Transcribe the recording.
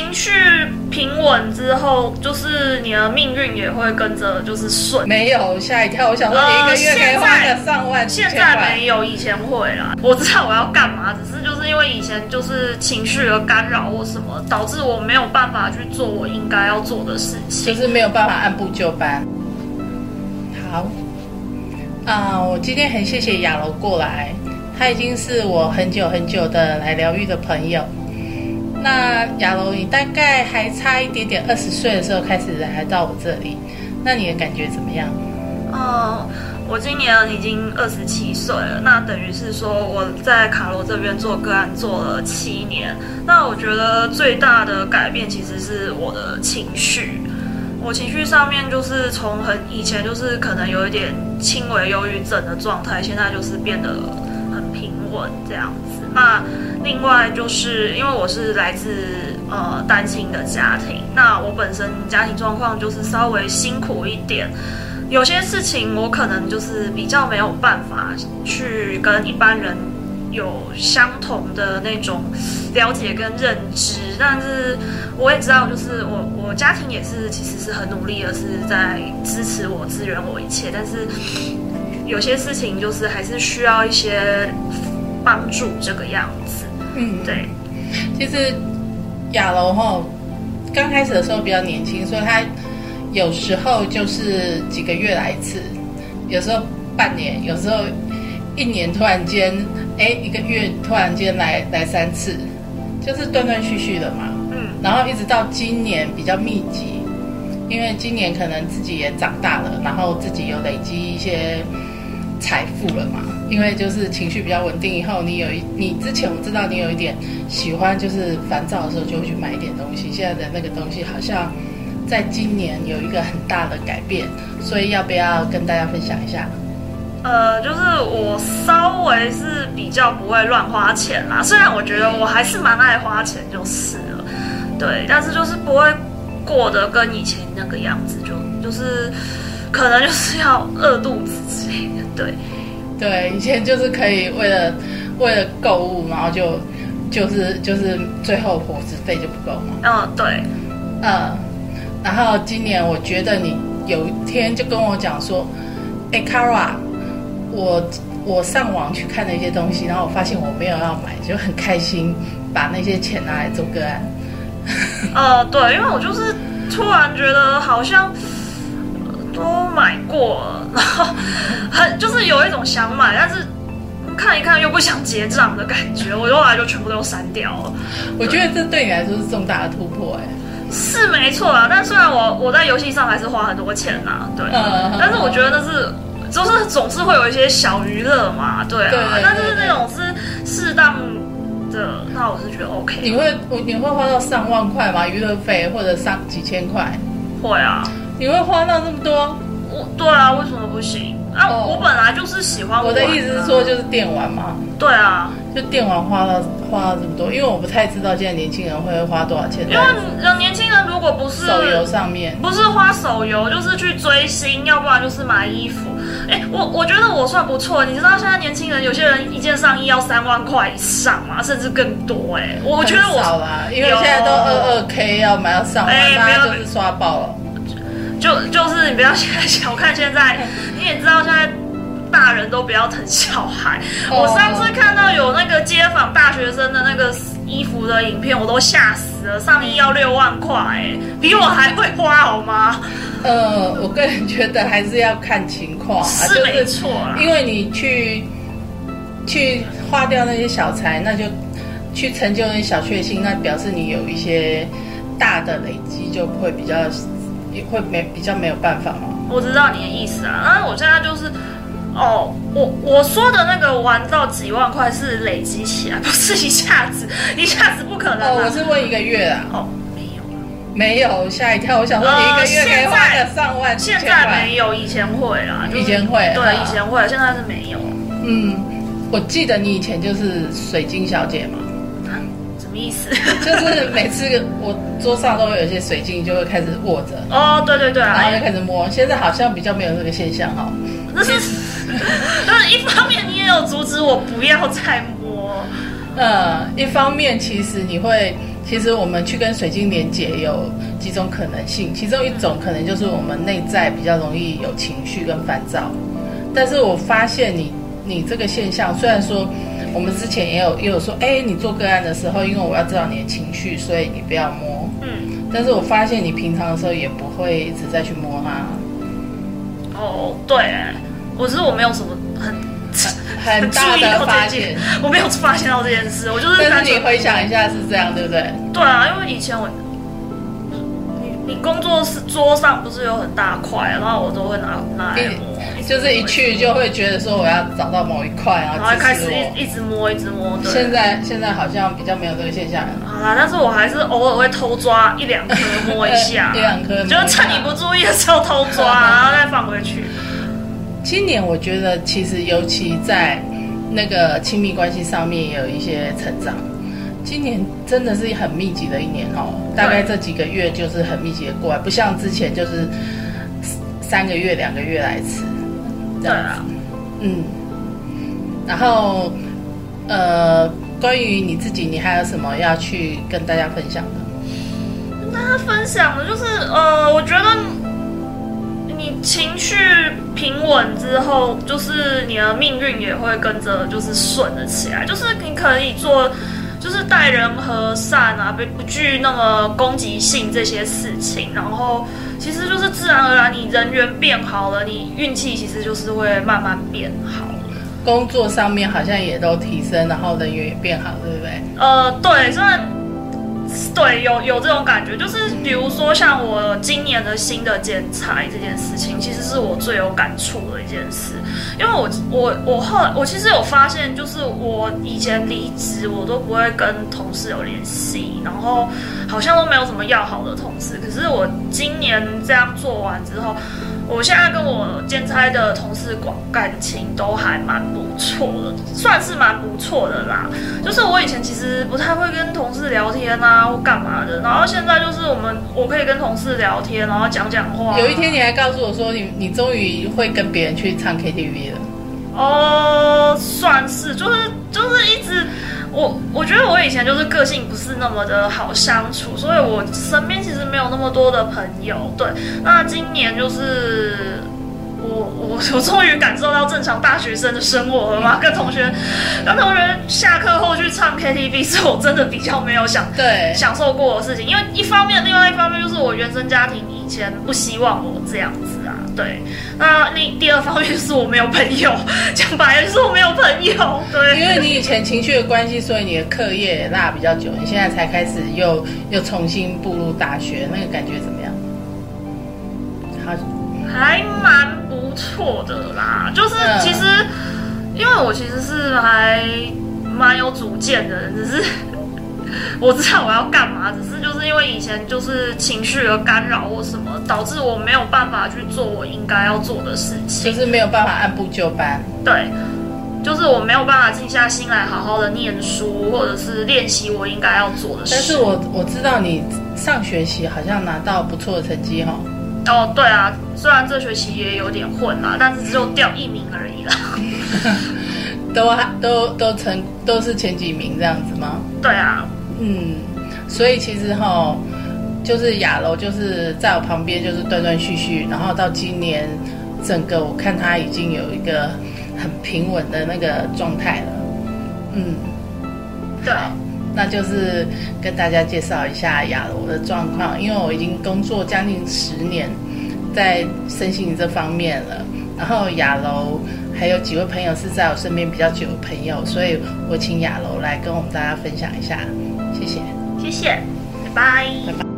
情绪平稳之后，就是你的命运也会跟着就是顺。没有吓一跳，我想说你一个月可以花个上万、现在没有，以前会啦。我知道我要干嘛，只是就是因为以前就是情绪的干扰或什么，导致我没有办法去做我应该要做的事情，就是没有办法按部就班。好，啊，我今天很谢谢亚楼过来，他已经是我很久很久的来疗愈的朋友。那亚龙，你大概还差一点点，二十岁的时候开始来到我这里，那你的感觉怎么样？哦，我今年已经二十七岁了，那等于是说我在卡罗这边做个案做了七年。那我觉得最大的改变其实是我的情绪，我情绪上面就是从很以前就是可能有一点轻微忧郁症的状态，现在就是变得这样子。那另外就是因为我是来自呃单亲的家庭，那我本身家庭状况就是稍微辛苦一点，有些事情我可能就是比较没有办法去跟一般人有相同的那种了解跟认知，但是我也知道，就是我我家庭也是其实是很努力的，是在支持我、支援我一切，但是有些事情就是还是需要一些帮助这个样子。嗯，对。其实亚楼哈刚开始的时候比较年轻，所以他有时候就是几个月来一次，有时候半年，有时候一年突然间，哎，一个月突然间来来三次，就是断断续续的嘛。嗯。然后一直到今年比较密集，因为今年可能自己也长大了，然后自己有累积一些财富了嘛。因为就是情绪比较稳定以后，你有一你之前我知道你有一点喜欢，就是烦躁的时候就会去买一点东西。现在的那个东西好像在今年有一个很大的改变，所以要不要跟大家分享一下？呃，就是我稍微是比较不会乱花钱啦，虽然我觉得我还是蛮爱花钱就是了，对，但是就是不会过得跟以前那个样子，就就是可能就是要饿肚子之类的，对。对，以前就是可以为了为了购物，然后就就是就是最后伙食费就不够嘛。嗯，对，嗯，然后今年我觉得你有一天就跟我讲说，哎，Kara，我我上网去看了一些东西，然后我发现我没有要买，就很开心，把那些钱拿来做个案。呃，对，因为我就是突然觉得好像。都买过，然后很就是有一种想买，但是看一看又不想结账的感觉，我后来就全部都删掉了。我觉得这对你来说是重大的突破，哎，是没错啊。但虽然我我在游戏上还是花很多钱呐，对，但是我觉得那是就是总是会有一些小娱乐嘛，对啊。但是那种是适当的，那我是觉得 OK。你会你会花到上万块吗？娱乐费或者上几千块？会啊。你会花到这么多？我对啊，为什么不行？啊，我本来就是喜欢。我的意思是说，就是电玩嘛。对啊，就电玩花了花了这么多，因为我不太知道现在年轻人会花多少钱。因为年轻人如果不是手游上面，不是花手游，就是去追星，要不然就是买衣服。哎，我我觉得我算不错。你知道现在年轻人有些人一件上衣要三万块以上嘛，甚至更多。哎，我觉得我少啦，因为现在都二二 K 要买到上万，大家都是刷爆了。就就是你不要小看现在，你也知道现在大人都不要疼小孩。我上次看到有那个街坊大学生的那个衣服的影片，我都吓死了，上衣要六万块，哎，比我还会花好吗？呃，我个人觉得还是要看情况，是没错，因为你去去花掉那些小财，那就去成就那些小确幸，那表示你有一些大的累积，就会比较。也会没比较没有办法吗？我知道你的意思啊，但是我现在就是，哦，我我说的那个玩到几万块是累积起来，不是一下子，一下子不可能。哦，我是问一个月啊。哦，没有没有，吓一跳。我想说你一个月可以花个上万，现在没有，以前会啦，以前会，对，以前会，现在是没有。嗯，我记得你以前就是水晶小姐嘛。意思 就是每次我桌上都会有一些水晶，就会开始握着。哦，对对对，然后就开始摸。现在好像比较没有这个现象哈。那是，但是一方面你也有阻止我不要再摸。呃，一方面其实你会其实我们去跟水晶连接有几种可能性，其中一种可能就是我们内在比较容易有情绪跟烦躁。但是我发现你你这个现象，虽然说我们之前也有也有说，哎，你做个案的时候，因为我要知道你的情绪，所以你不要摸。嗯。但是我发现你平常的时候也不会一直在去摸它。哦，对，我是我没有什么很。很大的 发现，我没有发现到这件事，我就是。但是你回想一下是这样，对不对？对啊，因为以前我，你你工作室桌上不是有很大块，然后我都会拿拿来摸。就是一去就会觉得说我要找到某一块，然后开始一一直摸，一直摸。现在现在好像比较没有这个现象。好啦，但是我还是偶尔会偷抓一两颗摸一下，一两颗，就是趁你不注意的时候偷抓，然后再放回去。今年我觉得其实尤其在那个亲密关系上面也有一些成长。今年真的是很密集的一年哦，大概这几个月就是很密集的过来，不像之前就是三个月、两个月来一次。对啊，嗯。然后呃，关于你自己，你还有什么要去跟大家分享的？跟大家分享的就是呃，我觉得。你情绪平稳之后，就是你的命运也会跟着就是顺了起来。就是你可以做，就是待人和善啊，不不具那么攻击性这些事情。然后其实就是自然而然，你人缘变好了，你运气其实就是会慢慢变好了。工作上面好像也都提升，然后人缘也变好，对不对？呃，对，虽然。对，有有这种感觉，就是比如说像我今年的新的剪裁这件事情，其实是我最有感触的一件事，因为我我我后来我其实有发现，就是我以前离职我都不会跟同事有联系，然后好像都没有什么要好的同事，可是我今年这样做完之后。我现在跟我兼差的同事感感情都还蛮不错的，算是蛮不错的啦。就是我以前其实不太会跟同事聊天啊，或干嘛的，然后现在就是我们我可以跟同事聊天，然后讲讲话。有一天你还告诉我说，你你终于会跟别人去唱 KTV 了。哦，算是，就是就是一直。我我觉得我以前就是个性不是那么的好相处，所以我身边其实没有那么多的朋友。对，那今年就是我我我终于感受到正常大学生的生活了吗，跟同学跟同学下课后去唱 KTV 是我真的比较没有想对享受过的事情，因为一方面，另外一方面就是我原生家庭以前不希望我这样子啊。对，那另第二方面是我没有朋友，讲白了就是我没有朋友。对，因为你以前情绪的关系，所以你的课业落比较久，你现在才开始又又重新步入大学，那个感觉怎么样？还还蛮不错的啦，就是其实因为我其实是还蛮有主见的人，只是。我知道我要干嘛，只是就是因为以前就是情绪的干扰或什么，导致我没有办法去做我应该要做的事情，就是没有办法按部就班。对，就是我没有办法静下心来好好的念书，或者是练习我应该要做的事。但是我我知道你上学期好像拿到不错的成绩哈。哦，对啊，虽然这学期也有点混啦，但是只有掉一名而已啦。都都都成都是前几名这样子吗？对啊。嗯，所以其实哈，就是亚楼就是在我旁边，就是断断续续，然后到今年，整个我看他已经有一个很平稳的那个状态了。嗯，对，那就是跟大家介绍一下雅楼的状况，因为我已经工作将近十年在身心这方面了，然后雅楼还有几位朋友是在我身边比较久的朋友，所以我请雅楼来跟我们大家分享一下。谢谢，谢谢，拜拜，拜拜。